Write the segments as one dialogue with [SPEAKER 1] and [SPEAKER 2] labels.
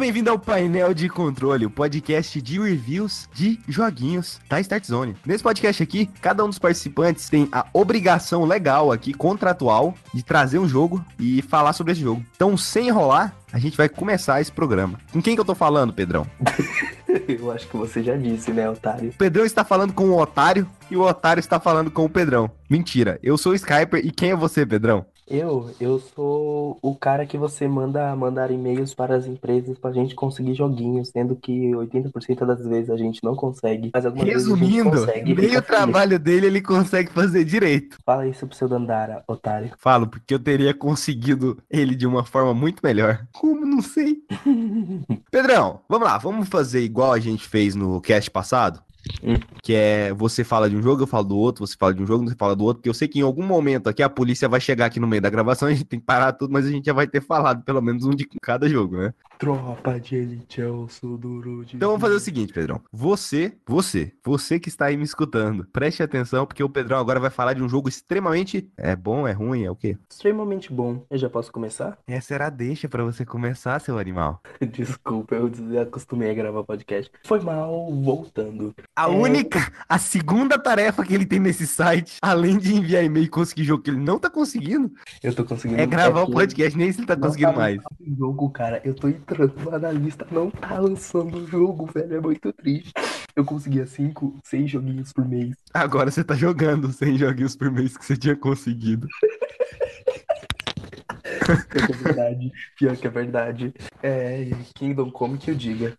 [SPEAKER 1] bem-vindo ao painel de controle, o podcast de reviews de joguinhos da Start Zone. Nesse podcast aqui, cada um dos participantes tem a obrigação legal aqui, contratual, de trazer um jogo e falar sobre esse jogo. Então, sem enrolar, a gente vai começar esse programa. Com quem que eu tô falando, Pedrão?
[SPEAKER 2] Eu acho que você já disse, né, otário?
[SPEAKER 1] O Pedrão está falando com o otário e o otário está falando com o Pedrão. Mentira, eu sou o Skyper e quem é você, Pedrão?
[SPEAKER 2] Eu, eu sou o cara que você manda mandar e-mails para as empresas pra gente conseguir joguinhos, sendo que 80% das vezes a gente não consegue. Mas algumas
[SPEAKER 1] Resumindo,
[SPEAKER 2] vezes a gente consegue.
[SPEAKER 1] meio
[SPEAKER 2] fica
[SPEAKER 1] trabalho dele ele consegue fazer direito.
[SPEAKER 2] Fala isso pro seu Dandara, otário.
[SPEAKER 1] Falo, porque eu teria conseguido ele de uma forma muito melhor. Como? Não sei. Pedrão, vamos lá, vamos fazer igual a gente fez no cast passado?
[SPEAKER 2] Hum.
[SPEAKER 1] Que é você fala de um jogo, eu falo do outro, você fala de um jogo, você fala do outro, porque eu sei que em algum momento aqui a polícia vai chegar aqui no meio da gravação, a gente tem que parar tudo, mas a gente já vai ter falado pelo menos um de cada jogo, né?
[SPEAKER 2] Tropa de elite, eu sou duro de.
[SPEAKER 1] Então vamos fazer o seguinte, Pedrão. Você, você, você que está aí me escutando, preste atenção, porque o Pedrão agora vai falar de um jogo extremamente. É bom, é ruim, é o quê?
[SPEAKER 2] Extremamente bom. Eu já posso começar?
[SPEAKER 1] Essa era a deixa pra você começar, seu animal.
[SPEAKER 2] Desculpa, eu acostumei a gravar podcast. Foi mal, voltando.
[SPEAKER 1] A
[SPEAKER 2] É.
[SPEAKER 1] única, a segunda tarefa que ele tem nesse site, além de enviar e-mail e conseguir jogo que ele não tá conseguindo,
[SPEAKER 2] Eu tô conseguindo.
[SPEAKER 1] é gravar o podcast, nem se ele tá
[SPEAKER 2] Não
[SPEAKER 1] conseguindo
[SPEAKER 2] tá
[SPEAKER 1] mais.
[SPEAKER 2] jogo, cara. Eu tô entrando no analista, não tá lançando o jogo, velho. É muito triste. Eu conseguia 5, 6 joguinhos por mês.
[SPEAKER 1] Agora você tá jogando 100 joguinhos por mês que você tinha conseguido.
[SPEAKER 2] Pior que é verdade. Pior que é verdade. É Kingdom Come que eu diga.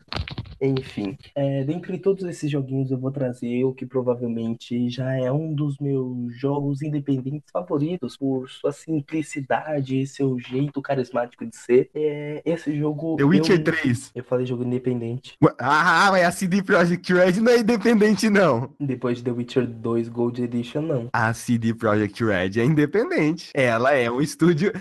[SPEAKER 2] Enfim, é, dentre todos esses joguinhos eu vou trazer o que provavelmente já é um dos meus jogos independentes favoritos por sua simplicidade e seu jeito carismático de ser. É, esse jogo
[SPEAKER 1] The Witcher
[SPEAKER 2] eu,
[SPEAKER 1] 3.
[SPEAKER 2] eu falei jogo independente.
[SPEAKER 1] Ah, mas a CD Projekt Red não é independente, não.
[SPEAKER 2] Depois de The Witcher 2 Gold Edition, não.
[SPEAKER 1] A CD Projekt Red é independente. Ela é um estúdio.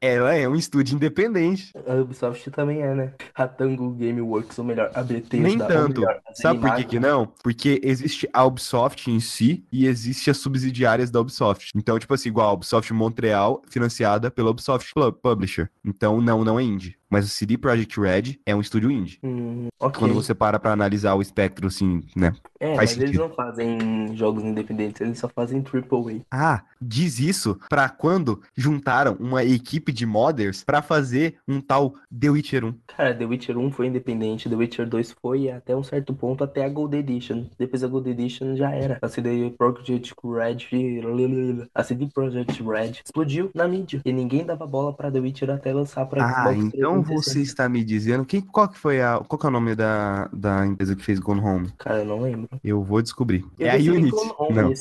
[SPEAKER 1] Ela é um estúdio independente.
[SPEAKER 2] A Ubisoft também é, né? A Tango Gameworks, ou melhor, Bethesda,
[SPEAKER 1] Nem tanto.
[SPEAKER 2] melhor,
[SPEAKER 1] Sabe por que, que não? Porque existe a Ubisoft em si e existe as subsidiárias da Ubisoft. Então, tipo assim, igual a Ubisoft Montreal, financiada pela Ubisoft Pu- Publisher. Então, não, não é indie. Mas a CD Projekt Red é um estúdio indie.
[SPEAKER 2] Hum, ok.
[SPEAKER 1] Quando você para pra analisar o espectro, assim, né?
[SPEAKER 2] É, mas eles
[SPEAKER 1] sentido.
[SPEAKER 2] não fazem jogos independentes, eles só fazem AAA.
[SPEAKER 1] Ah, diz isso pra quando juntaram uma equipe de modders pra fazer um tal The Witcher 1.
[SPEAKER 2] Cara, The Witcher 1 foi independente, The Witcher 2 foi até um certo ponto até a Gold Edition. Depois a Gold Edition já era. A CD Projekt Red, a CD Projekt Red explodiu na mídia. E ninguém dava bola pra The Witcher até lançar pra
[SPEAKER 1] Ah,
[SPEAKER 2] Xbox
[SPEAKER 1] então
[SPEAKER 2] 360.
[SPEAKER 1] você está me dizendo. Quem, qual que foi a. Qual que é o nome da, da empresa que fez Gone Home?
[SPEAKER 2] Cara, eu não lembro.
[SPEAKER 1] Eu vou descobrir.
[SPEAKER 2] Eu
[SPEAKER 1] é a Unity.
[SPEAKER 2] Gone Home
[SPEAKER 1] Não.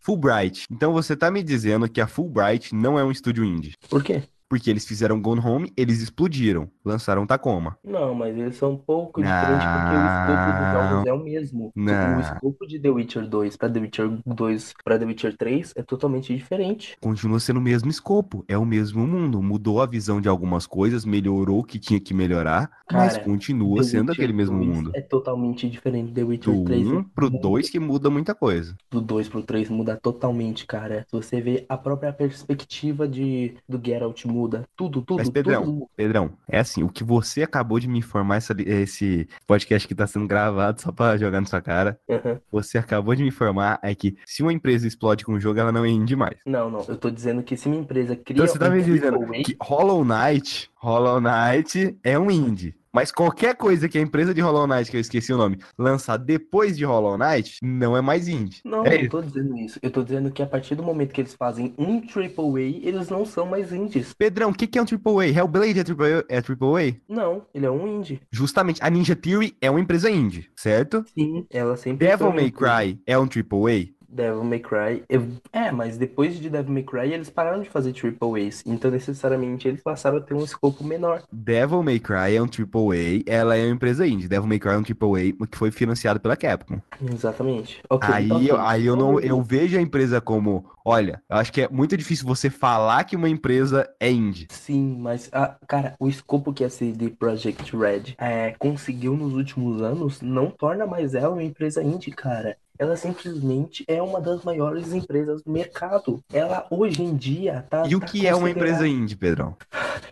[SPEAKER 1] Fulbright. Então você tá me dizendo que a Fulbright não é um estúdio indie.
[SPEAKER 2] Por quê?
[SPEAKER 1] Porque eles fizeram Gone Home, eles explodiram, lançaram Tacoma.
[SPEAKER 2] Não, mas eles são um pouco diferentes porque o escopo dos jogos é o mesmo.
[SPEAKER 1] Não.
[SPEAKER 2] O escopo de The Witcher 2 pra The Witcher 2 pra The Witcher 3 é totalmente diferente.
[SPEAKER 1] Continua sendo o mesmo escopo, é o mesmo mundo. Mudou a visão de algumas coisas, melhorou o que tinha que melhorar, mas
[SPEAKER 2] Cara,
[SPEAKER 1] continua
[SPEAKER 2] The
[SPEAKER 1] sendo
[SPEAKER 2] Witcher
[SPEAKER 1] aquele mesmo
[SPEAKER 2] 2
[SPEAKER 1] mundo.
[SPEAKER 2] É totalmente diferente. The Witcher
[SPEAKER 1] Do
[SPEAKER 2] 3
[SPEAKER 1] 1
[SPEAKER 2] é
[SPEAKER 1] pro
[SPEAKER 2] muito-
[SPEAKER 1] 2 que muda muita coisa.
[SPEAKER 2] do 2 pro 3 muda totalmente, cara. Se você vê a própria perspectiva de do Geralt muda. Tudo, tudo,
[SPEAKER 1] Mas, Pedrão,
[SPEAKER 2] tudo muda.
[SPEAKER 1] Pedrão, é assim, o que você acabou de me informar, essa esse podcast que tá sendo gravado só pra jogar na sua cara,
[SPEAKER 2] Aham.
[SPEAKER 1] você acabou de me informar é que se uma empresa explode com um jogo, ela não é indie mais.
[SPEAKER 2] Não, não. Eu tô dizendo que se uma empresa cria
[SPEAKER 1] Então você tá
[SPEAKER 2] um
[SPEAKER 1] me dizendo que Hollow Knight, Hollow Knight é um indie. Mas qualquer coisa que a empresa de Hollow Knight, que eu esqueci o nome, lançar depois de Hollow Knight, não é mais indie.
[SPEAKER 2] Não,
[SPEAKER 1] É
[SPEAKER 2] eu
[SPEAKER 1] isso.
[SPEAKER 2] não tô dizendo isso. Eu tô dizendo que a partir do momento que eles fazem um AAA, eles não são mais indies.
[SPEAKER 1] Pedrão, o que, que é um AAA? Hellblade é AAA? É AAA?
[SPEAKER 2] Não, ele é um indie.
[SPEAKER 1] Justamente, a Ninja Theory é uma empresa indie, certo?
[SPEAKER 2] Sim, ela sempre
[SPEAKER 1] Devil
[SPEAKER 2] foi
[SPEAKER 1] May. Cry é um AAA?
[SPEAKER 2] Devil May Cry. eu- É, mas depois de Devil May Cry, eles pararam de fazer AAAs. Então, necessariamente, eles passaram a ter um escopo menor.
[SPEAKER 1] Devil May Cry é um AAA, ela é uma empresa indie. Devil May Cry é um AAA que foi financiado pela Capcom.
[SPEAKER 2] Exatamente. Ok,
[SPEAKER 1] Aí,
[SPEAKER 2] ok.
[SPEAKER 1] eu- aí eu não, eu vejo a empresa como, olha, eu acho que é muito difícil você falar que uma empresa é indie.
[SPEAKER 2] Sim, mas, ah, cara, o escopo que a CD Projekt Red é, conseguiu nos últimos anos não torna mais ela uma empresa indie, cara. Ela simplesmente é uma das maiores empresas do mercado. Ela hoje em dia tá.
[SPEAKER 1] E o
[SPEAKER 2] tá
[SPEAKER 1] que é uma
[SPEAKER 2] considerada-
[SPEAKER 1] empresa indie, Pedrão?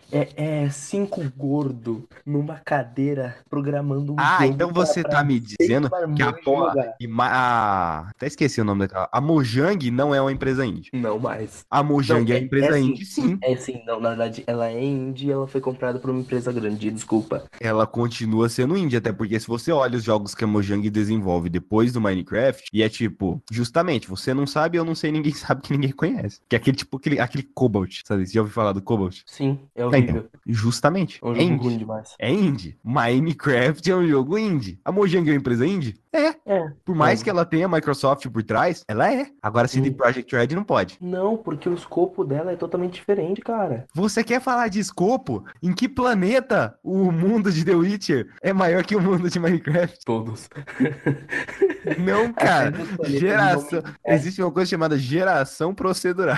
[SPEAKER 2] É, é cinco gordo numa cadeira programando um
[SPEAKER 1] Ah, então
[SPEAKER 2] pra-
[SPEAKER 1] você
[SPEAKER 2] pra
[SPEAKER 1] tá me
[SPEAKER 2] seis
[SPEAKER 1] dizendo que a porra. e a- Até esqueci o nome daquela. A Mojang não é uma empresa indie.
[SPEAKER 2] Não mais.
[SPEAKER 1] A Mojang
[SPEAKER 2] Não,
[SPEAKER 1] é,
[SPEAKER 2] é-
[SPEAKER 1] empresa
[SPEAKER 2] é sim.
[SPEAKER 1] indie, sim.
[SPEAKER 2] É sim, não, na verdade, ela é indie e ela foi comprada por uma empresa grande, desculpa.
[SPEAKER 1] Ela continua sendo indie, até porque se você olha os jogos que a Mojang desenvolve depois do Minecraft, e é tipo, justamente, você não sabe, eu não sei, ninguém sabe que ninguém conhece. Que é aquele tipo, aquele, aquele Cobalt, sabe? Você já ouviu falar do Cobalt?
[SPEAKER 2] Sim, é
[SPEAKER 1] É,
[SPEAKER 2] horrível.
[SPEAKER 1] então, justamente.
[SPEAKER 2] É um
[SPEAKER 1] É
[SPEAKER 2] jogo
[SPEAKER 1] indie.
[SPEAKER 2] ruim demais.
[SPEAKER 1] É indie. Minecraft é um jogo indie. A Mojang é uma empresa indie? É.
[SPEAKER 2] É.
[SPEAKER 1] Por mais
[SPEAKER 2] É.
[SPEAKER 1] que ela tenha a Microsoft por trás, ela é. Agora, CD. Projekt Red não pode.
[SPEAKER 2] Não, porque o escopo dela é totalmente diferente, cara.
[SPEAKER 1] Você quer falar de escopo? Em que planeta o mundo de The Witcher é maior que o mundo de Minecraft?
[SPEAKER 2] Todos.
[SPEAKER 1] Não, cara.
[SPEAKER 2] Nos planetas
[SPEAKER 1] Geração.
[SPEAKER 2] não- é.
[SPEAKER 1] Existe uma coisa chamada geração procedural.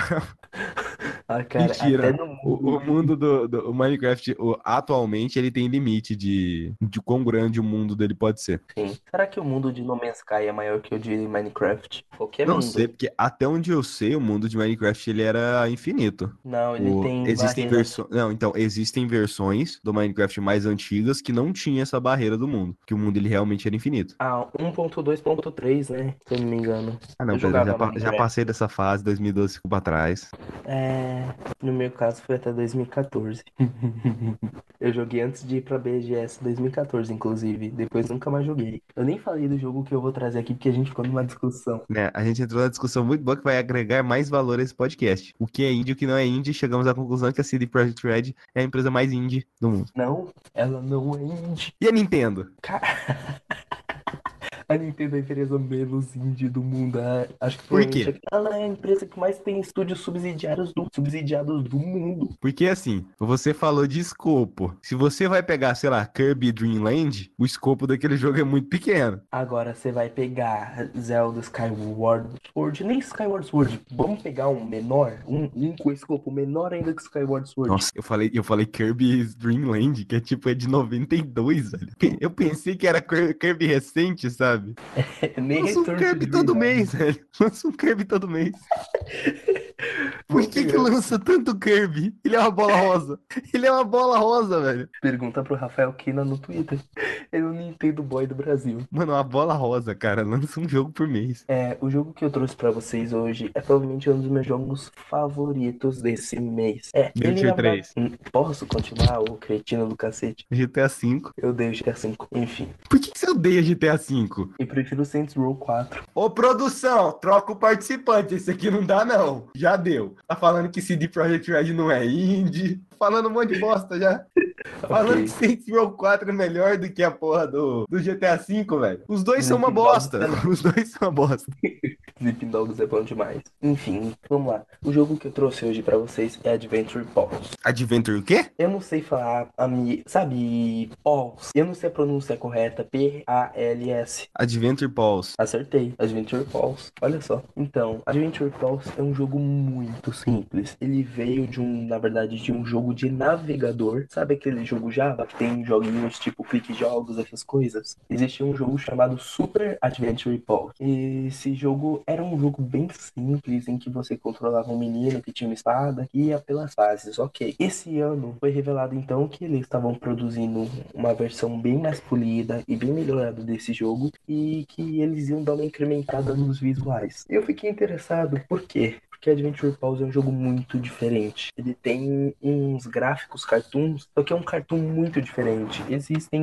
[SPEAKER 2] Ah, cara,
[SPEAKER 1] Mentira.
[SPEAKER 2] no
[SPEAKER 1] O, o mundo do, do- o Minecraft, o- atualmente, ele tem limite de, de quão grande o mundo dele pode ser.
[SPEAKER 2] Sim. Será que o mundo de No Man's Sky é maior que o de Minecraft? Qualquer
[SPEAKER 1] Não
[SPEAKER 2] mundo.
[SPEAKER 1] sei, porque até onde eu sei, o mundo de Minecraft ele era infinito.
[SPEAKER 2] Não, ele
[SPEAKER 1] O-
[SPEAKER 2] tem
[SPEAKER 1] existem versões. Não, então, existem versões do Minecraft mais antigas que não tinha essa barreira do mundo. Que o mundo ele realmente era infinito.
[SPEAKER 2] Ah, 1.2.3, né? Se eu não me engano.
[SPEAKER 1] Ah, não,
[SPEAKER 2] Eu
[SPEAKER 1] Pedro, já, pa- já passei dessa fase, 2012 ficou pra trás.
[SPEAKER 2] É, no meu caso foi até 2014. Eu joguei antes de ir pra BGS 2014, inclusive. Depois nunca mais joguei. Eu nem falei do jogo que eu vou trazer aqui porque a gente ficou numa discussão.
[SPEAKER 1] Né, a gente entrou numa discussão muito boa que vai agregar mais valor a esse podcast. O que é indie e o que não é indie, chegamos à conclusão que a CD Projekt Red é a empresa mais indie do mundo.
[SPEAKER 2] Não, ela não é indie.
[SPEAKER 1] E a Nintendo?
[SPEAKER 2] Cara. A Nintendo é a empresa menos indie do mundo. A- Acho que
[SPEAKER 1] Por quê?
[SPEAKER 2] ela é a empresa que mais tem estúdios subsidiários do, subsidiados do mundo.
[SPEAKER 1] Porque assim, você falou de escopo. Se você vai pegar, sei lá, Kirby Dream Land, o escopo daquele jogo é muito pequeno.
[SPEAKER 2] Agora você vai pegar Zelda Skyward Sword, nem Skyward Sword. Vamos pegar um menor, um, um com escopo menor ainda que Skyward Sword.
[SPEAKER 1] Nossa, eu falei, eu falei Kirby Dream Land, que é tipo é de 92, velho. Eu pensei que era Kir- Kirby recente, sabe?
[SPEAKER 2] nem
[SPEAKER 1] Lança um Kirby todo mês, velho. Lança um Kirby todo mês. Por que que lança tanto Kirby? Ele é uma bola rosa. Ele é uma bola rosa, velho.
[SPEAKER 2] Pergunta pro Rafael Kina no Twitter. Ele é o Nintendo Boy do Brasil.
[SPEAKER 1] Mano, uma bola rosa, cara. Lança um jogo por mês.
[SPEAKER 2] É, o jogo que eu trouxe pra vocês hoje é provavelmente um dos meus jogos favoritos desse mês. É,
[SPEAKER 1] Witcher
[SPEAKER 2] na verdade-
[SPEAKER 1] 3.
[SPEAKER 2] Hum, Posso continuar, ô cretino do cacete?
[SPEAKER 1] GTA V.
[SPEAKER 2] Eu dei o GTA V, enfim.
[SPEAKER 1] Por que, que você odeia GTA V?
[SPEAKER 2] E prefiro o Saints Row 4.
[SPEAKER 1] Ô, produção, troca o participante. Esse aqui não dá, não. Já deu. Tá falando que CD Projekt Red não é indie. Falando um monte de bosta já. Falando
[SPEAKER 2] Ok.
[SPEAKER 1] que Saints Row 4 é melhor do que a porra do, do GTA V, velho. Os dois são uma bosta. Os dois são uma bosta.
[SPEAKER 2] Sleeping Dogs é bom demais. Enfim, vamos lá. O jogo que eu trouxe hoje pra vocês é Adventure Pulse.
[SPEAKER 1] Adventure o quê?
[SPEAKER 2] Eu não sei falar a minha. Sabe, Pulse? Eu não sei a pronúncia correta. P-A-L-S.
[SPEAKER 1] Adventure Pulse.
[SPEAKER 2] Acertei. Adventure Pulse. Olha só. Então, Adventure Pulse é um jogo muito simples. Ele veio de um, na verdade, de um jogo de navegador. Sabe aquele jogo Java que tem joguinhos tipo clique jogos, essas coisas? Existia um jogo chamado Super Adventure Pulse. Esse jogo era um jogo bem simples em que você controlava um menino que tinha uma espada e ia pelas fases. Ok. Esse ano foi revelado então que eles estavam produzindo uma versão bem mais polida e bem melhorada desse jogo e que eles iam dar uma incrementada nos visuais. Eu fiquei interessado, por Porque Adventure Pause é um jogo muito diferente. Ele tem uns gráficos cartoons, só que é um cartoon muito diferente. Existem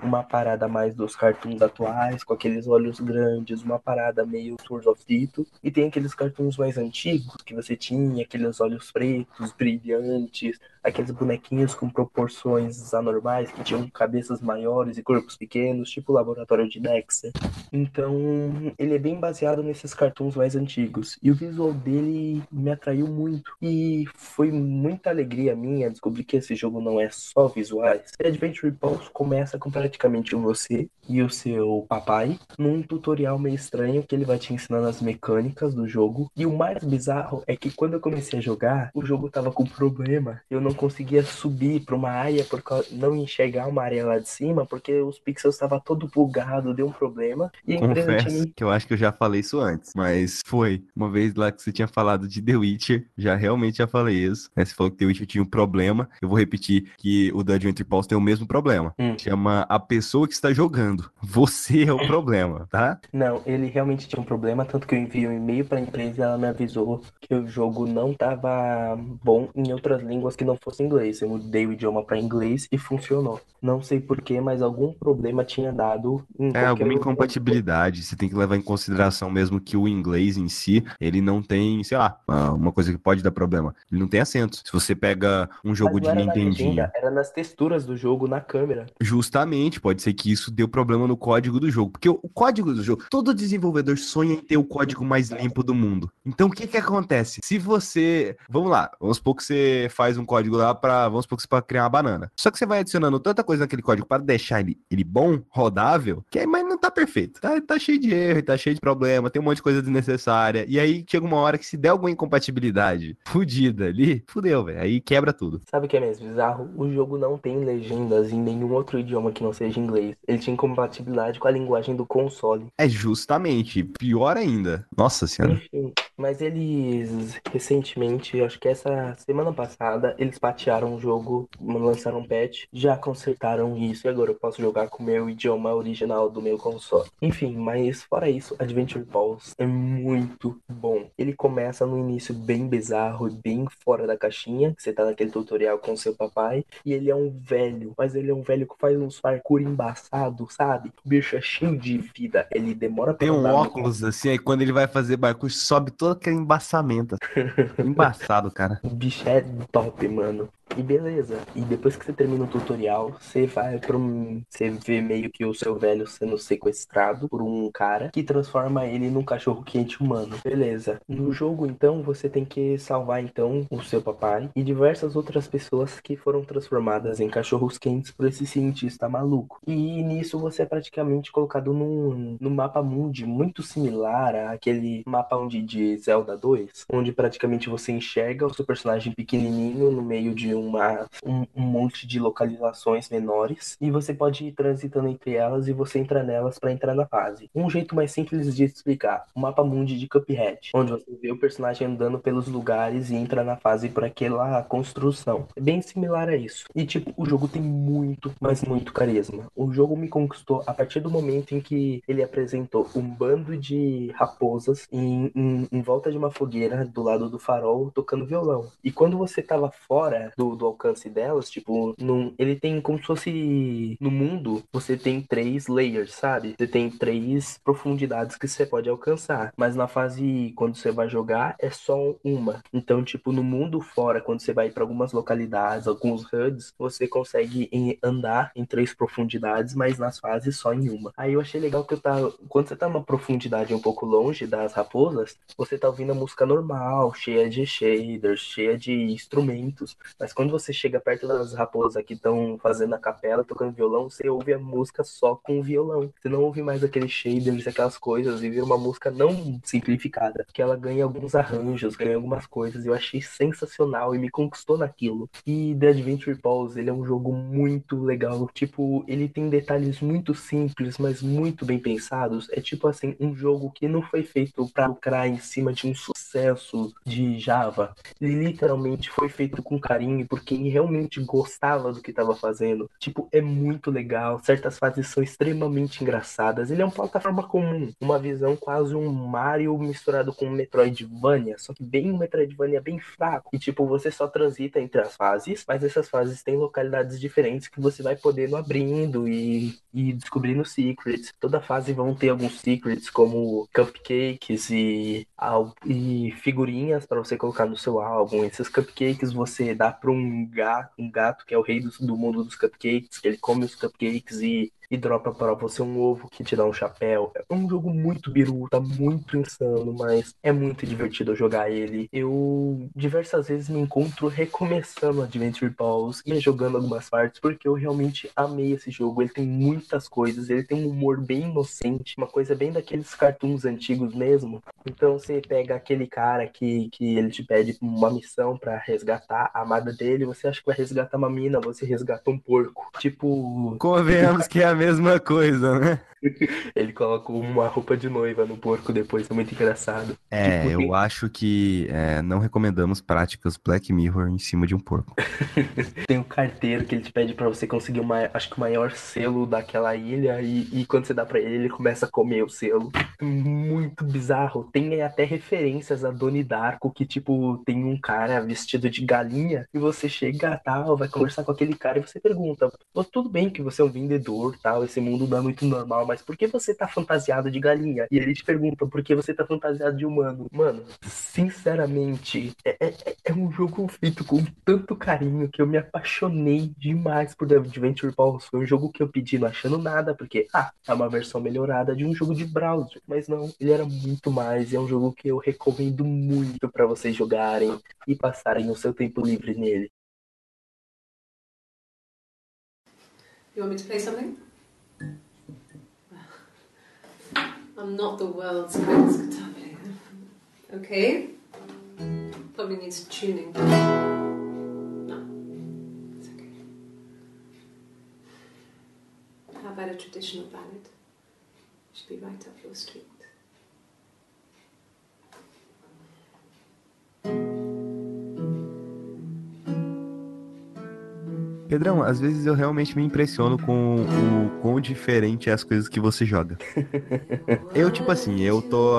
[SPEAKER 2] uma parada mais dos cartoons atuais, com aqueles olhos grandes, uma parada meio Tours of Tito, e tem aqueles cartoons mais antigos que você tinha, aqueles olhos pretos, brilhantes, aqueles bonequinhos com proporções anormais que tinham cabeças maiores e corpos pequenos, tipo o laboratório de Dexter. Então, ele é bem baseado nesses cartoons mais antigos. E o visual dele me atraiu muito. E foi muita alegria minha descobrir que esse jogo não é só visuais. Adventure Pulse começa com praticamente você e o seu papai num tutorial meio estranho que ele vai te ensinando as mecânicas do jogo. E o mais bizarro é que quando eu comecei a jogar, o jogo tava com problema. Eu não conseguia subir para uma área por não enxergar uma área lá de cima, porque os pixels estavam todo bugado, deu um problema.
[SPEAKER 1] E a Confesso tinha... que eu acho que eu já falei isso antes, mas foi uma vez lá que você tinha falado de The Witcher, já realmente já falei isso. Né? Você falou que The Witcher tinha um problema. Eu vou repetir que o Dungeon Entry Pulse tem o mesmo problema. Hum. Chama a pessoa que está jogando. Você é o problema, tá?
[SPEAKER 2] Não, ele realmente tinha um problema, tanto que eu enviei um e-mail para a empresa e ela me avisou que o jogo não estava bom em outras línguas que não fosse inglês. Eu mudei o idioma para inglês e funcionou. Não sei porquê, mas algum problema tinha dado.
[SPEAKER 1] é, alguma incompatibilidade. Você tem que levar em consideração mesmo que o inglês em si, ele não tem, sei lá, uma coisa que pode dar problema. Ele não tem acento. Se você pega um jogo de Nintendinho. Na
[SPEAKER 2] era nas texturas do jogo, na câmera.
[SPEAKER 1] Justamente, pode ser que isso deu problema no código do jogo. Porque o código do jogo, todo desenvolvedor sonha em ter o código mais limpo do mundo. Então o que que acontece? Se você. Vamos lá, vamos supor que você faz um código lá para Vamos supor que você pode criar uma banana. Só que você vai adicionando tanta coisa naquele código para deixar ele, ele bom, rodável, que aí, mas não tá perfeito. Tá, tá cheio de erro, tá cheio de problema, tem um monte de coisa desnecessária. E aí chega uma hora que se der alguma incompatibilidade fudida ali, fudeu, velho. Aí quebra tudo.
[SPEAKER 2] Sabe o que é mesmo bizarro? O jogo não tem legendas em nenhum outro idioma que não seja inglês. Ele tinha incompatibilidade com a linguagem do console.
[SPEAKER 1] É justamente. Pior ainda. Nossa senhora.
[SPEAKER 2] Enfim, mas eles recentemente, acho que essa semana passada, eles patearam o jogo, lançaram um patch, já consertaram isso e agora eu posso jogar com o meu idioma original do meu console. Enfim, mas fora isso, Adventure Pulse é muito bom. Ele começa no início bem bizarro e bem fora da caixinha, você tá naquele tutorial com seu papai, e ele é um velho, mas ele é um velho que faz uns parkour embaçado, sabe? O bicho é cheio de vida, ele demora
[SPEAKER 1] pra Tem um óculos no... assim, aí quando ele vai fazer parkour, sobe todo aquele embaçamento. Embaçado, cara.
[SPEAKER 2] O bicho é top, mano. mano. E beleza. E depois que você termina o tutorial, você vai para um. Você vê meio que o seu velho sendo sequestrado por um cara que transforma ele num cachorro quente humano. Beleza. No jogo, então, você tem que salvar então o seu papai e diversas outras pessoas que foram transformadas em cachorros quentes por esse cientista maluco. E nisso você é praticamente colocado num, num mapa mundi muito similar àquele mapa onde de Zelda 2, onde praticamente você enxerga o seu personagem pequenininho no meio de uma, um, um, monte de localizações menores e você pode ir transitando entre elas e você entra nelas para entrar na fase. Um jeito mais simples de explicar: o mapa mundi de Cuphead, onde você vê o personagem andando pelos lugares e entra na fase por aquela construção. É bem similar a isso. E tipo, o jogo tem muito, mas muito carisma. O jogo me conquistou a partir do momento em que ele apresentou um bando de raposas em, em, em volta de uma fogueira do lado do farol tocando violão. E quando você tava fora do do, alcance delas, tipo, num, ele tem como se fosse no mundo, você tem três layers, sabe? Você tem três profundidades que você pode alcançar, mas na fase quando você vai jogar é só uma. Então, tipo, no mundo fora, quando você vai para algumas localidades, alguns HUDs, você consegue andar em três profundidades, mas nas fases só em uma. Aí eu achei legal que eu tava, quando você tá numa profundidade um pouco longe das raposas, você tá ouvindo a música normal, cheia de shaders, cheia de instrumentos, mas quando você chega perto das raposas que estão fazendo a capela, tocando violão, você ouve a música só com o violão. Você não ouve mais aqueles shaders, aquelas coisas, e vira uma música não simplificada, que ela ganha alguns arranjos, ganha algumas coisas. Eu achei sensacional e me conquistou naquilo. E The Adventure Pause, ele é um jogo muito legal. Tipo, ele tem detalhes muito simples, mas muito bem pensados. É tipo assim, um jogo que não foi feito para lucrar em cima de um sucesso de Java. Ele literalmente foi feito com carinho por quem realmente gostava do que estava fazendo. Tipo, é muito legal. Certas fases são extremamente engraçadas. Ele é uma plataforma comum, uma visão quase um Mario misturado com um Metroidvania, só que bem um Metroidvania bem fraco. E tipo, você só transita entre as fases, mas essas fases têm localidades diferentes que você vai podendo abrindo e, e descobrindo secrets. Toda fase vão ter alguns secrets como cupcakes e, e figurinhas para você colocar no seu álbum. Esses cupcakes você dá para gato, um gato que é o rei do, do, mundo dos cupcakes, que ele come os cupcakes e e dropa para você um ovo que te dá um chapéu. É um jogo muito biruta, muito insano, mas é muito divertido jogar ele. Eu diversas vezes me encontro recomeçando Adventure Balls e jogando algumas partes porque eu realmente amei esse jogo. Ele tem muitas coisas, ele tem um humor bem inocente, uma coisa bem daqueles cartoons antigos mesmo. Então você pega aquele cara que, que ele te pede uma missão para resgatar a amada dele, você acha que vai resgatar uma mina, você resgata um porco. Tipo.
[SPEAKER 1] Convenhamos que é a mesma coisa, né?
[SPEAKER 2] Ele coloca uma roupa de noiva no porco depois, é muito engraçado.
[SPEAKER 1] É, tipo, eu tem... acho que é, não recomendamos práticas Black Mirror em cima de um porco.
[SPEAKER 2] tem um carteiro que ele te pede para você conseguir uma, acho que o maior selo daquela ilha e, e quando você dá para ele, ele começa a comer o selo. Muito bizarro. Tem até referências a Doni Darko que, tipo, tem um cara vestido de galinha e você chega tal, vai conversar com aquele cara e você pergunta: tudo bem que você é um vendedor, tal, esse mundo não é muito normal, mas por que você tá fantasiado de galinha? E ele te pergunta por que você tá fantasiado de humano. Mano, sinceramente, é, é, é um jogo feito com tanto carinho que eu me apaixonei demais por The Adventure Balls. Foi um jogo que eu pedi não achando nada, porque, ah, é uma versão melhorada de um jogo de browser. Mas não, ele era muito mais. É um jogo que eu recomendo muito para vocês jogarem e passarem o seu tempo livre nele.
[SPEAKER 3] You want me to play something? I'm not the world's greatest guitar player. Okay? Probably needs tuning. No, it's okay. How about a traditional ballad? Should be right up your street.
[SPEAKER 1] Pedrão, às vezes eu realmente me impressiono com o quão diferente é as coisas que você joga. eu, tipo assim, eu tô.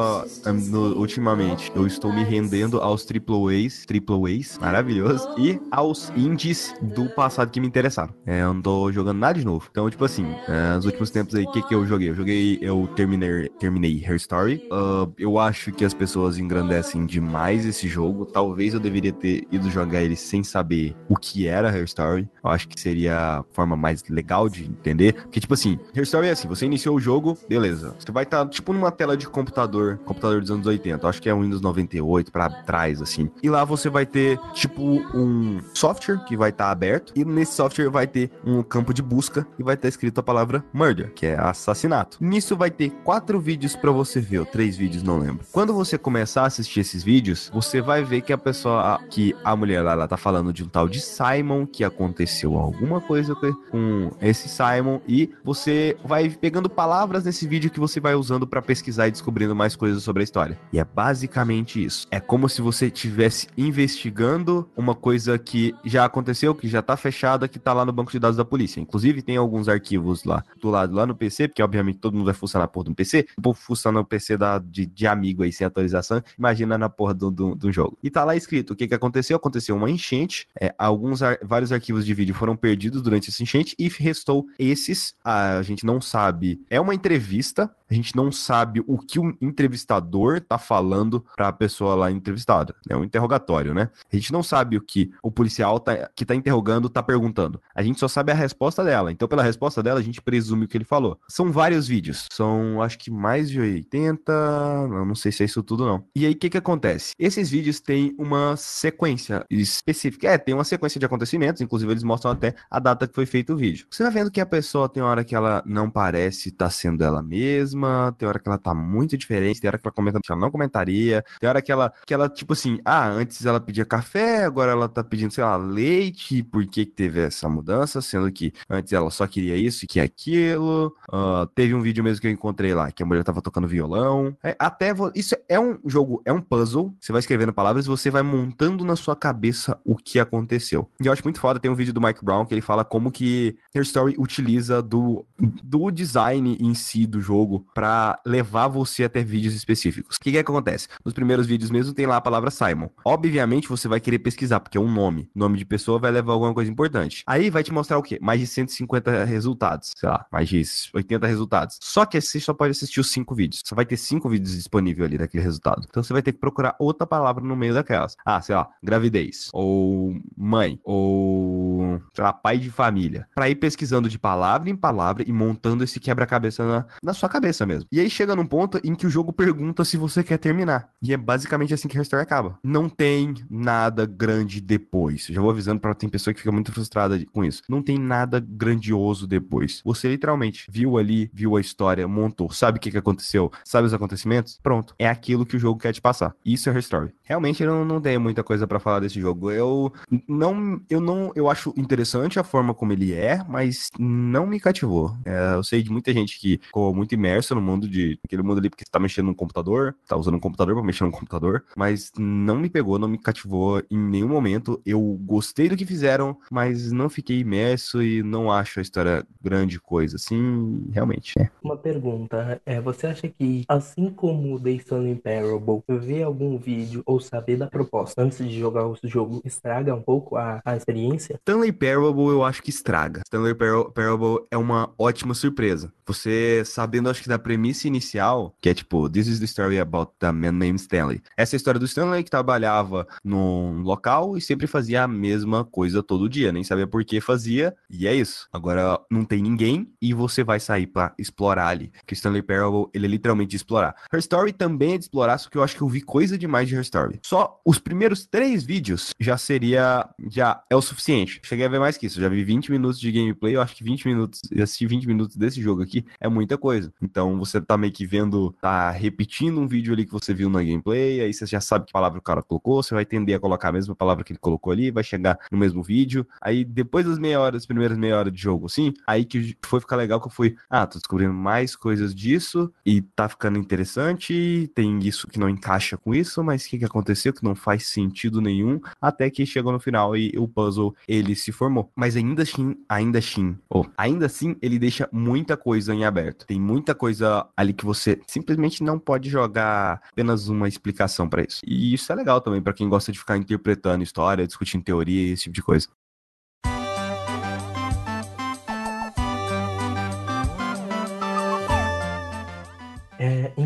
[SPEAKER 1] No, ultimamente, eu estou me rendendo aos triple A's, triple A's, maravilhoso, e aos indies do passado que me interessaram. É, eu não tô jogando nada de novo. Então, tipo assim, é, nos últimos tempos aí, o que, que eu joguei? Eu joguei, eu terminei, terminei Hair Story. Uh, eu acho que as pessoas engrandecem demais esse jogo. Talvez eu deveria ter ido jogar ele sem saber o que era Hair Story. Eu acho que seria a forma mais legal de entender. Porque, tipo assim, Hair Story é assim: você iniciou o jogo, beleza. Você vai estar, tá, tipo, numa tela de computador, computador dos anos 80. Acho que é um Windows 98 para trás, assim. E lá você vai ter, tipo, um software que vai estar tá aberto. E nesse software vai ter um campo de busca e vai estar escrito a palavra murder, que é assassinato. Nisso vai ter quatro vídeos para você ver, ou três vídeos, não lembro. Quando você começar a assistir esses vídeos, você vai ver que a pessoa, que a mulher lá, ela tá falando de um tal de Simon que aconteceu alguma coisa com esse Simon e você vai pegando palavras nesse vídeo que você vai usando para pesquisar e descobrindo mais coisas sobre a história. E é basicamente isso. É como se você estivesse investigando uma coisa que já aconteceu, que já tá fechada, que tá lá no banco de dados da polícia. Inclusive, tem alguns arquivos lá do lado, lá no PC, porque obviamente todo mundo vai funcionar na porra do PC. O povo funciona no PC da, de, de amigo aí, sem atualização. Imagina na porra do, do, do jogo. E tá lá escrito o que que aconteceu. Aconteceu uma enchente, é, alguns, vários arquivos de vídeo foram perdidos durante esse enchente e restou esses. A gente não sabe. É uma entrevista, a gente não sabe o que o entrevistador tá falando para a pessoa lá entrevistada. É um interrogatório, né? A gente não sabe o que o policial tá, que tá interrogando tá perguntando. A gente só sabe a resposta dela. Então, pela resposta dela, a gente presume o que ele falou. São vários vídeos. São, acho que mais de 80. Não, não sei se é isso tudo, não. E aí, o que que acontece? Esses vídeos têm uma sequência específica. É, tem uma sequência de acontecimentos. Inclusive, eles mostram até a data que foi feito o vídeo. Você vai vendo que a pessoa tem hora que ela não parece estar tá sendo ela mesma, tem hora que ela tá muito diferente, tem hora que ela comenta que ela não comentaria, tem hora que ela, que ela tipo assim, ah, antes ela pedia café, agora ela tá pedindo, sei lá, leite, por que, que teve essa mudança, sendo que antes ela só queria isso e que aquilo. Uh, teve um vídeo mesmo que eu encontrei lá, que a mulher tava tocando violão. É, até isso é um jogo, é um puzzle. Você vai escrevendo palavras e você vai montando na sua cabeça o que aconteceu. E eu acho muito foda, tem um vídeo do Mike Brown que ele fala como que Her Story utiliza do, do design em si do jogo para levar você até vídeos específicos. O que, que, é que acontece? Nos primeiros vídeos mesmo tem lá a palavra Simon. Obviamente você vai querer pesquisar, porque é um nome. Nome de pessoa vai levar alguma coisa importante. Aí vai te mostrar o quê? Mais de 150 resultados. Sei lá, mais de 80 resultados. Só que você só pode assistir os cinco vídeos. Só vai ter cinco vídeos disponíveis ali daquele resultado. Então você vai ter que procurar outra palavra no meio daquelas. Ah, sei lá, gravidez. Ou mãe. Ou sei lá, pai de família, para ir pesquisando de palavra em palavra e montando esse quebra-cabeça na, na sua cabeça mesmo. E aí chega num ponto em que o jogo pergunta se você quer terminar. E é basicamente assim que a história acaba. Não tem nada grande depois. Já vou avisando para tem pessoa que fica muito frustrada com isso. Não tem nada grandioso depois. Você literalmente viu ali, viu a história, montou, sabe o que, que aconteceu, sabe os acontecimentos? Pronto. É aquilo que o jogo quer te passar. Isso é Her Story. Realmente eu não, não tenho muita coisa para falar desse jogo. Eu não, eu não, eu acho interessante a forma como ele é, mas não me cativou. É, eu sei de muita gente que ficou muito imersa no mundo de aquele mundo ali porque você tá mexendo no computador, tá usando um computador para mexer no computador, mas não me pegou, não me cativou em nenhum momento. Eu gostei do que fizeram, mas não fiquei imerso e não acho a história grande coisa assim, realmente. É.
[SPEAKER 2] Uma pergunta, é, você acha que assim como The Stanley Parable, ver algum vídeo ou saber da proposta antes de jogar o jogo estraga um pouco a, a experiência?
[SPEAKER 1] Stanley Parable eu acho que estraga. Stanley Par Parable é uma ótima surpresa. Você sabendo, acho que da premissa inicial, que é tipo, this is the story about the man named Stanley. Essa é história do Stanley que trabalhava num local e sempre fazia a mesma coisa todo dia, nem sabia por que fazia, e é isso. Agora não tem ninguém e você vai sair para explorar ali. Que Stanley Parable, ele é literalmente de explorar. Her Story também é de explorar, só que eu acho que eu vi coisa demais de Her Story. Só os primeiros três vídeos já seria, já é o suficiente. Cheguei a ver mais que isso, já vi 20 minutos de gameplay, eu acho que 20 minutos, assistir 20 minutos desse jogo aqui é muita coisa. Então você tá meio que vendo, tá repetindo um vídeo ali que você viu na gameplay, aí você já sabe que palavra o cara colocou, você vai tender a colocar a mesma palavra que ele colocou ali, vai chegar no mesmo vídeo. Aí depois das meia hora, das primeiras meia hora de jogo, assim, aí que foi ficar legal que eu fui, ah, tô descobrindo mais coisas disso e tá ficando interessante, tem isso que não encaixa com isso, mas o que, que aconteceu que não faz sentido nenhum, até que chegou no final e o puzzle ele se formou. Mas ainda assim, ainda assim, oh, ainda assim ele deixa muita coisa em aberto. Tem muita coisa ali que você simplesmente não pode jogar apenas uma explicação para isso. E isso é legal também para quem gosta de ficar interpretando história, discutindo teoria, esse tipo de coisa.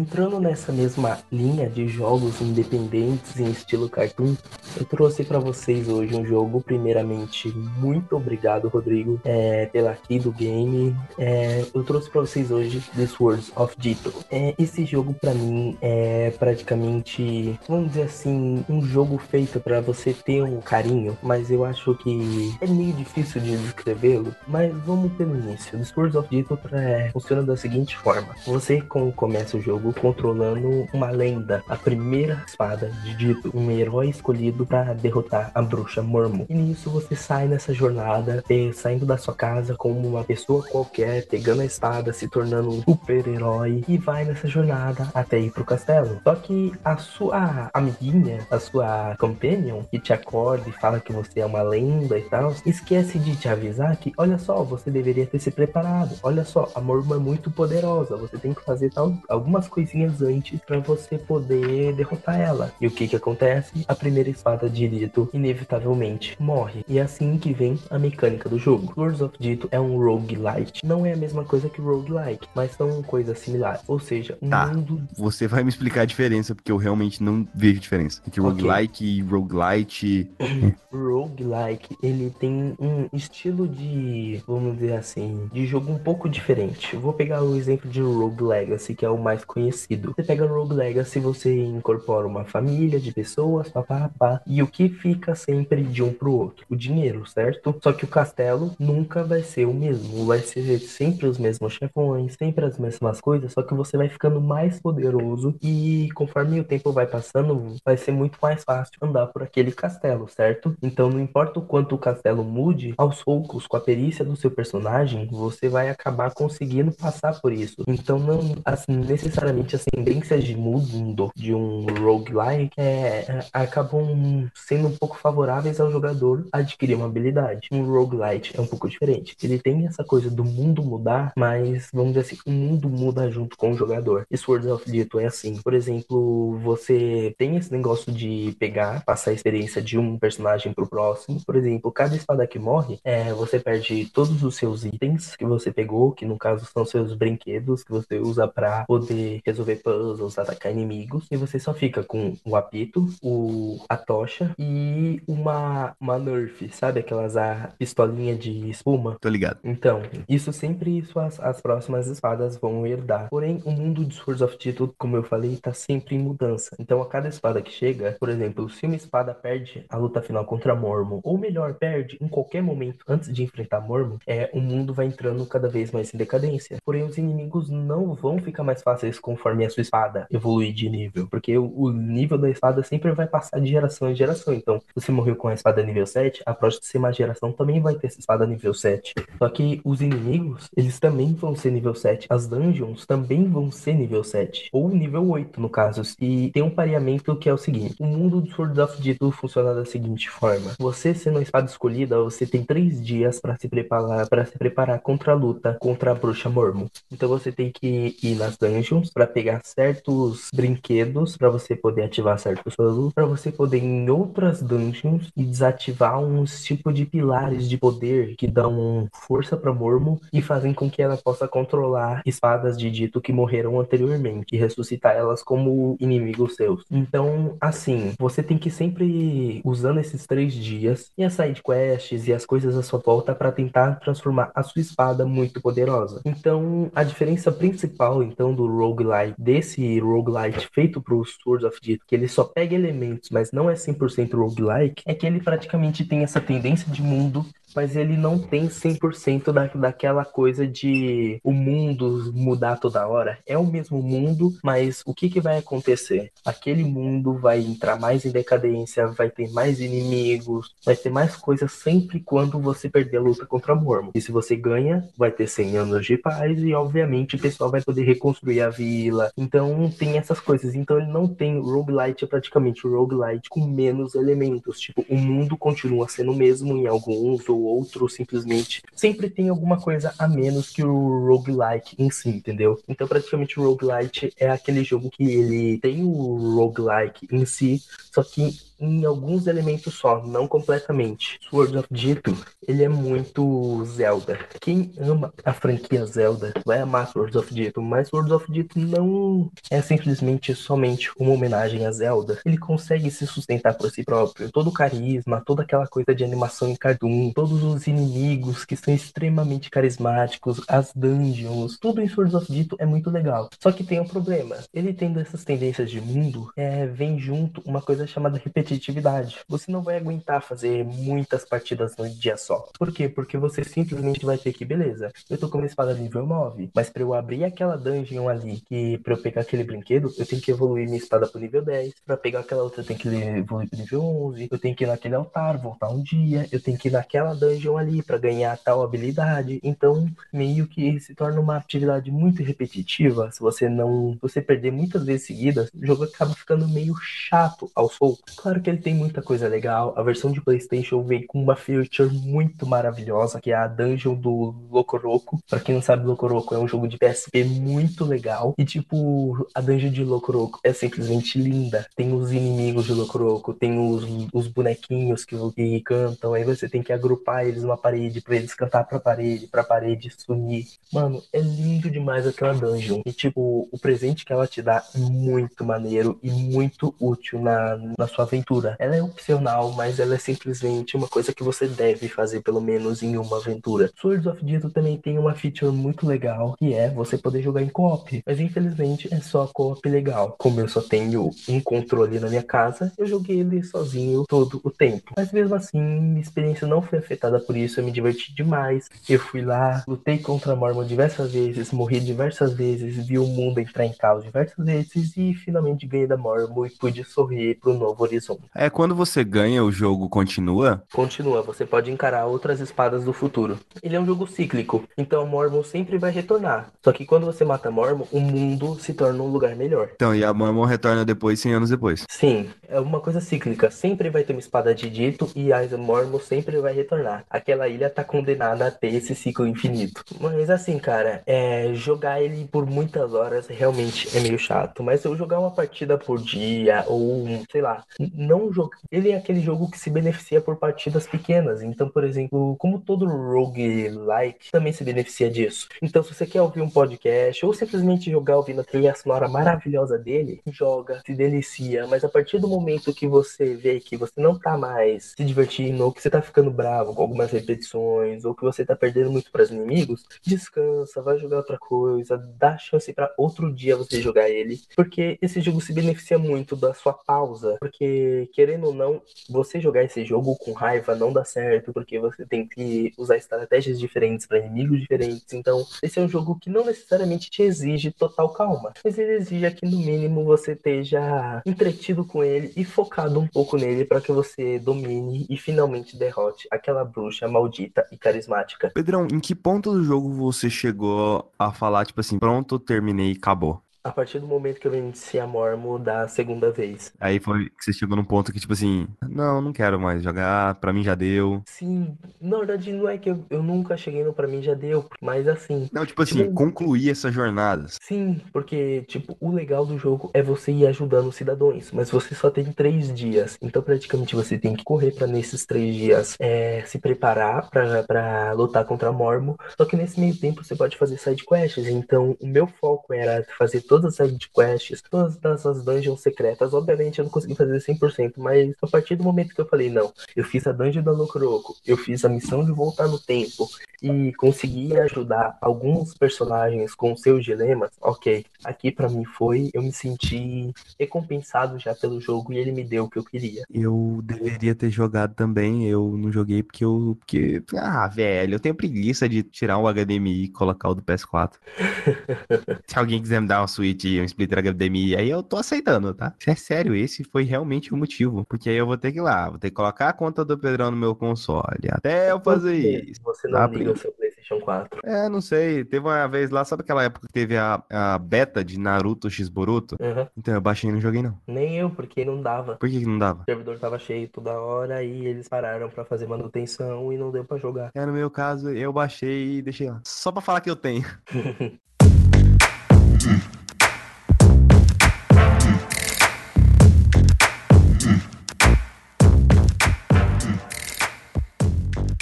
[SPEAKER 2] Entrando nessa mesma linha de jogos independentes em estilo cartoon, eu trouxe para vocês hoje um jogo. Primeiramente, muito obrigado, Rodrigo, é, pela aqui do game. É, eu trouxe para vocês hoje The Swords of Dito. É, esse jogo para mim é praticamente, vamos dizer assim, um jogo feito para você ter um carinho, mas eu acho que é meio difícil de descrevê-lo. Mas vamos pelo início. The Swords of Dito é, funciona da seguinte forma: você com começa começa o jogo controlando uma lenda, a primeira espada de Dito, um herói escolhido para derrotar a bruxa Mormo. E nisso você sai nessa jornada, saindo da sua casa como uma pessoa qualquer, pegando a espada, se tornando um super-herói e vai nessa jornada até ir pro castelo. Só que a sua amiguinha, a sua companion, que te acorda e fala que você é uma lenda e tal, esquece de te avisar que, olha só, você deveria ter se preparado. Olha só, a Mormo é muito poderosa, você tem que fazer tal algumas coisinhas antes para você poder derrotar ela. E o que que acontece? A primeira espada de Dito inevitavelmente morre. E é assim que vem a mecânica do jogo. Lords of Dito é um roguelite. Não é a mesma coisa que roguelike, mas são coisas similares. Ou seja, um
[SPEAKER 1] tá.
[SPEAKER 2] mundo...
[SPEAKER 1] Você vai me explicar a diferença, porque eu realmente não vejo diferença entre okay. roguelike e roguelite.
[SPEAKER 2] roguelike, ele tem um estilo de, vamos dizer assim, de jogo um pouco diferente. Eu vou pegar o exemplo de Rogue Legacy, que é o mais conhecido. Você pega Rogue Legacy, você incorpora uma família de pessoas, papapá, e o que fica sempre de um pro outro? O dinheiro, certo? Só que o castelo nunca vai ser o mesmo, vai ser sempre os mesmos chefões, sempre as mesmas coisas, só que você vai ficando mais poderoso e conforme o tempo vai passando, vai ser muito mais fácil andar por aquele castelo, certo? Então não importa o quanto o castelo mude, aos poucos, com a perícia do seu personagem, você vai acabar conseguindo passar por isso. Então não, assim, necessariamente as tendências de mundo de um roguelike é, acabam sendo um pouco favoráveis ao jogador adquirir uma habilidade. Um roguelite é um pouco diferente. Ele tem essa coisa do mundo mudar, mas vamos dizer assim, o mundo muda junto com o jogador. E Swords of Dito é assim. Por exemplo, você tem esse negócio de pegar, passar a experiência de um personagem pro próximo. Por exemplo, cada espada que morre, é, você perde todos os seus itens que você pegou, que no caso são seus brinquedos que você usa para poder resolver puzzles, atacar inimigos. E você só fica com o apito, o, a tocha e uma, uma Nerf, sabe? Aquelas a pistolinha de espuma.
[SPEAKER 1] Tô ligado.
[SPEAKER 2] Então, isso sempre suas, as próximas espadas vão herdar. Porém, o mundo de Swords of Tito, como eu falei, tá sempre em mudança. Então, a cada espada que chega, por exemplo, se uma espada perde a luta final contra Mormon, ou melhor, perde em qualquer momento antes de enfrentar Mormon, é, o mundo vai entrando cada vez mais em decadência. Porém, os inimigos não vão ficar mais fáceis conforme a sua espada evoluir de nível, porque o, nível da espada sempre vai passar de geração em geração. Então, se você morreu com a espada nível 7, a próxima geração também vai ter essa espada nível 7. Só que os inimigos, eles também vão ser nível 7. As dungeons também vão ser nível 7. Ou nível 8, no caso. E tem um pareamento que é o seguinte: o mundo do Sword of Dito funciona da seguinte forma: você sendo a espada escolhida, você tem três dias para se preparar para se preparar contra a luta contra a bruxa Mormon. Então você tem que ir nas dungeons para pegar certos brinquedos para você poder ativar certos puzzles, para você poder ir em outras dungeons e desativar uns tipo de pilares de poder que dão força para Mormon e fazem com que ela possa controlar espadas de dito que morreram anteriormente e ressuscitar elas como inimigos seus. Então, assim, você tem que sempre usando esses três dias e as side quests e as coisas à sua volta para tentar transformar a sua espada muito poderosa. Então, a diferença principal então do roguelite desse roguelite feito para os Swords of Dito, que ele só pega elementos, mas não é 100% roguelike, é que ele praticamente tem essa tendência de mundo mas ele não tem 100% da, daquela coisa de o mundo mudar toda hora. É o mesmo mundo, mas o que, que vai acontecer? Aquele mundo vai entrar mais em decadência, vai ter mais inimigos, vai ter mais coisas sempre quando você perder a luta contra Mormon. E se você ganha, vai ter 100 anos de paz e, obviamente, o pessoal vai poder reconstruir a vila. Então, tem essas coisas. Então, ele não tem roguelite, é praticamente roguelite com menos elementos. Tipo, o mundo continua sendo o mesmo em alguns ou outro, simplesmente sempre tem alguma coisa a menos que o roguelike em si, entendeu? Então, praticamente o roguelite é aquele jogo que ele tem o roguelike em si, só que em alguns elementos só, não completamente. Sword of Dito, ele é muito Zelda. Quem ama a franquia Zelda vai amar Sword of Dito, mas Sword of Dito não é simplesmente somente uma homenagem a Zelda. Ele consegue se sustentar por si próprio. Todo o carisma, toda aquela coisa de animação em cartoon, todos os inimigos que são extremamente carismáticos, as dungeons, tudo em Sword of Dito é muito legal. Só que tem um problema. Ele tendo essas tendências de mundo, é, vem junto uma coisa chamada repetição competitividade. Você não vai aguentar fazer muitas partidas no dia só. Por quê? Porque você simplesmente vai ter que, beleza, eu tô com uma espada nível 9, mas para eu abrir aquela dungeon ali, que para eu pegar aquele brinquedo, eu tenho que evoluir minha espada pro nível 10. Para pegar aquela outra, eu tenho que evoluir pro nível 11. Eu tenho que ir naquele altar, voltar um dia. Eu tenho que ir naquela dungeon ali para ganhar tal habilidade. Então, meio que se torna uma atividade muito repetitiva. Se você não. Você perder muitas vezes seguidas, o jogo acaba ficando meio chato aos poucos. Claro que ele tem muita coisa legal. A versão de PlayStation veio com uma feature muito maravilhosa, que é a Dungeon do Locoroco. Pra quem não sabe, Locoroco é um jogo de PSP muito legal. E, tipo, a Dungeon de Locoroco é simplesmente linda. Tem os inimigos de Locoroco, tem os, os bonequinhos que, que cantam. Aí você tem que agrupar eles numa parede pra eles cantar pra parede, pra parede sumir. Mano, é lindo demais aquela dungeon. E, tipo, o presente que ela te dá é muito maneiro e muito útil na, na sua aventura. Ela é opcional, mas ela é simplesmente uma coisa que você deve fazer pelo menos em uma aventura. Swords of Dito também tem uma feature muito legal, que é você poder jogar em co-op. Mas infelizmente é só co-op legal. Como eu só tenho um controle na minha casa, eu joguei ele sozinho todo o tempo. Mas mesmo assim, minha experiência não foi afetada por isso, eu me diverti demais. Eu fui lá, lutei contra a Mormon diversas vezes, morri diversas vezes, vi o mundo entrar em caos diversas vezes e finalmente ganhei da Mormon e pude sorrir pro novo horizonte.
[SPEAKER 1] É, quando você ganha, o jogo continua?
[SPEAKER 2] Continua, você pode encarar outras espadas do futuro. Ele é um jogo cíclico, então Mormon sempre vai retornar. Só que quando você mata Mormon, o mundo se torna um lugar melhor.
[SPEAKER 1] Então, e a Mormon retorna depois, 100 anos depois?
[SPEAKER 2] Sim, é uma coisa cíclica. Sempre vai ter uma espada de dito e a Mormon sempre vai retornar. Retornar. Aquela ilha tá condenada a ter esse ciclo infinito. Mas assim, cara, é, jogar ele por muitas horas realmente é meio chato. Mas eu jogar uma partida por dia, ou sei lá, não jogar. Ele é aquele jogo que se beneficia por partidas pequenas. Então, por exemplo, como todo roguelike também se beneficia disso. Então, se você quer ouvir um podcast ou simplesmente jogar ouvindo a trilha sonora maravilhosa dele, joga, se delicia. Mas a partir do momento que você vê que você não tá mais se divertindo, ou que você tá ficando bravo algumas repetições, ou que você tá perdendo muito para os inimigos, descansa, vai jogar outra coisa, dá chance para outro dia você jogar ele. Porque esse jogo se beneficia muito da sua pausa. Porque, querendo ou não, você jogar esse jogo com raiva não dá certo, porque você tem que usar estratégias diferentes para inimigos diferentes. Então, esse é um jogo que não necessariamente te exige total calma, mas ele exige que no mínimo você esteja entretido com ele e focado um pouco nele para que você domine e finalmente derrote aquela bruxa maldita e carismática.
[SPEAKER 1] Pedrão, em que ponto do jogo você chegou a falar, tipo assim, pronto, terminei e acabou?
[SPEAKER 2] A partir do momento que eu venci a Mormo da segunda vez.
[SPEAKER 1] Aí foi que você chegou num ponto que, tipo assim, não, não quero mais jogar, pra mim já deu.
[SPEAKER 2] Sim, na verdade não é que eu, eu nunca cheguei no pra mim já deu, mas assim.
[SPEAKER 1] Não, tipo assim, tipo, concluir essas jornadas.
[SPEAKER 2] Sim, porque, tipo, o legal do jogo é você ir ajudando os cidadãos, mas você só tem três dias. Então, praticamente, você tem que correr pra nesses três dias é, se preparar pra, pra lutar contra a Mormo. Só que nesse meio tempo você pode fazer side quests. Então, o meu foco era fazer todas as quests, todas as dungeons secretas. Obviamente eu não consegui fazer 100%, mas a partir do momento que eu falei, não, eu fiz a dungeon da Locroco, eu fiz a missão de voltar no tempo e consegui ajudar alguns personagens com seus dilemas, ok, aqui para mim foi, eu me senti recompensado já pelo jogo e ele me deu o que eu queria.
[SPEAKER 1] Eu deveria ter jogado também, eu não joguei porque eu, porque, ah, velho, eu tenho preguiça de tirar o HDMI e colocar o do PS4. Se alguém quiser me dar uma Switch e um splitter HDMI, aí eu tô aceitando, tá? Se é sério, esse foi realmente o motivo. Porque aí eu vou ter que ir lá, vou ter que colocar a conta do Pedrão no meu console. Até eu fazer isso.
[SPEAKER 2] Você não tá? liga o seu PlayStation 4.
[SPEAKER 1] É, não sei. Teve uma vez lá, sabe aquela época que teve a, a beta de Naruto X Boruto?
[SPEAKER 2] Uhum.
[SPEAKER 1] Então eu baixei e não joguei, não.
[SPEAKER 2] Nem eu, porque não dava.
[SPEAKER 1] Por que, que não dava?
[SPEAKER 2] O servidor tava cheio toda hora e eles pararam pra fazer manutenção e não deu pra jogar.
[SPEAKER 1] É, no meu caso, eu baixei e deixei lá. Só pra falar que eu tenho.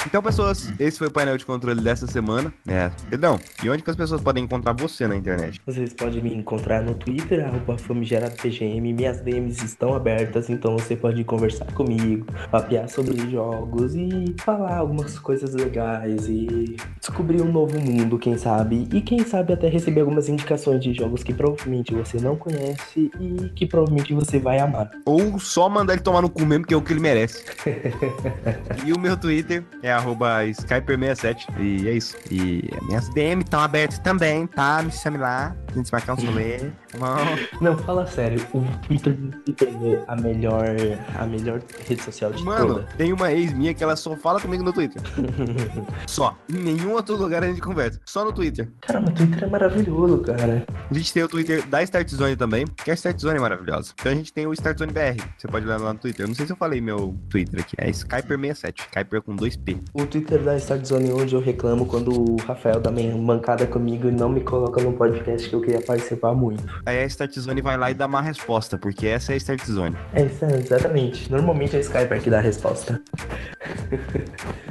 [SPEAKER 1] Então, pessoas, esse foi o painel de controle dessa semana. É, Pedrão, e onde que as pessoas podem encontrar você na internet?
[SPEAKER 2] Vocês podem me encontrar no Twitter, arroba famigeradopgm. Minhas DMs estão abertas, então você pode conversar comigo, papear sobre jogos e falar algumas coisas legais e descobrir um novo mundo, quem sabe. E quem sabe até receber algumas indicações de jogos que provavelmente você não conhece e que provavelmente você vai amar.
[SPEAKER 1] Ou só mandar ele tomar no cu mesmo, que é o que ele merece. e o meu Twitter é arroba Skyper67. E é isso. E minhas DM estão abertas também, tá? Me chame lá. A gente um rolê.
[SPEAKER 2] Não, fala sério. O Twitter é a melhor, a melhor rede social de
[SPEAKER 1] Mano,
[SPEAKER 2] toda.
[SPEAKER 1] tem uma ex minha que ela só fala comigo no Twitter. só. Em nenhum outro lugar a gente conversa. Só no Twitter.
[SPEAKER 2] Caramba, o Twitter é maravilhoso, cara.
[SPEAKER 1] A gente tem o Twitter da Start Zone também, que a Start Zone é maravilhosa. Então a gente tem o Start Zone BR. Você pode olhar lá no Twitter. Eu não sei se eu falei meu Twitter aqui. É Skyper67. Skyper com 2P.
[SPEAKER 2] O Twitter da Start Zone onde eu reclamo quando o Rafael dá mancada comigo e não me coloca no podcast que eu queria participar muito.
[SPEAKER 1] Aí a Start Zone vai lá e dá uma resposta, porque essa é a Start Zone.
[SPEAKER 2] É isso, exatamente. Normalmente é o Skyper que dá a resposta.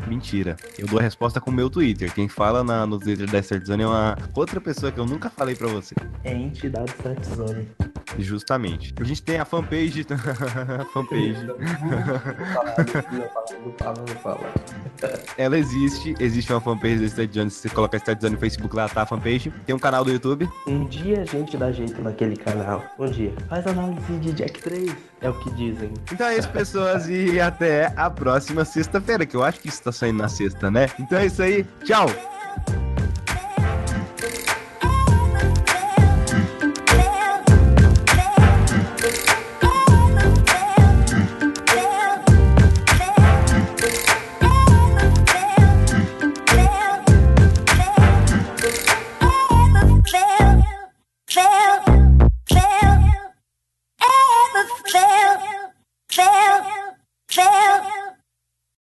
[SPEAKER 1] Mentira. Eu dou a resposta com o meu Twitter. Quem fala na, no Twitter da Start Zone é uma outra pessoa que eu nunca falei pra você.
[SPEAKER 2] É entidade Start Zone.
[SPEAKER 1] Justamente. A gente tem a fanpage. fanpage. Ela existe. Existe uma fanpage da Start Zone. Se você colocar Start Zone no Facebook, lá tá a fanpage. Tem um canal do YouTube.
[SPEAKER 2] Um dia a gente dá jeito naquele canal. Um dia. Faz análise de Jack 3. É o que dizem.
[SPEAKER 1] Então é isso, pessoas. E até a próxima sexta-feira, que eu acho que isso tá saindo na sexta, né? Então é isso aí. Tchau!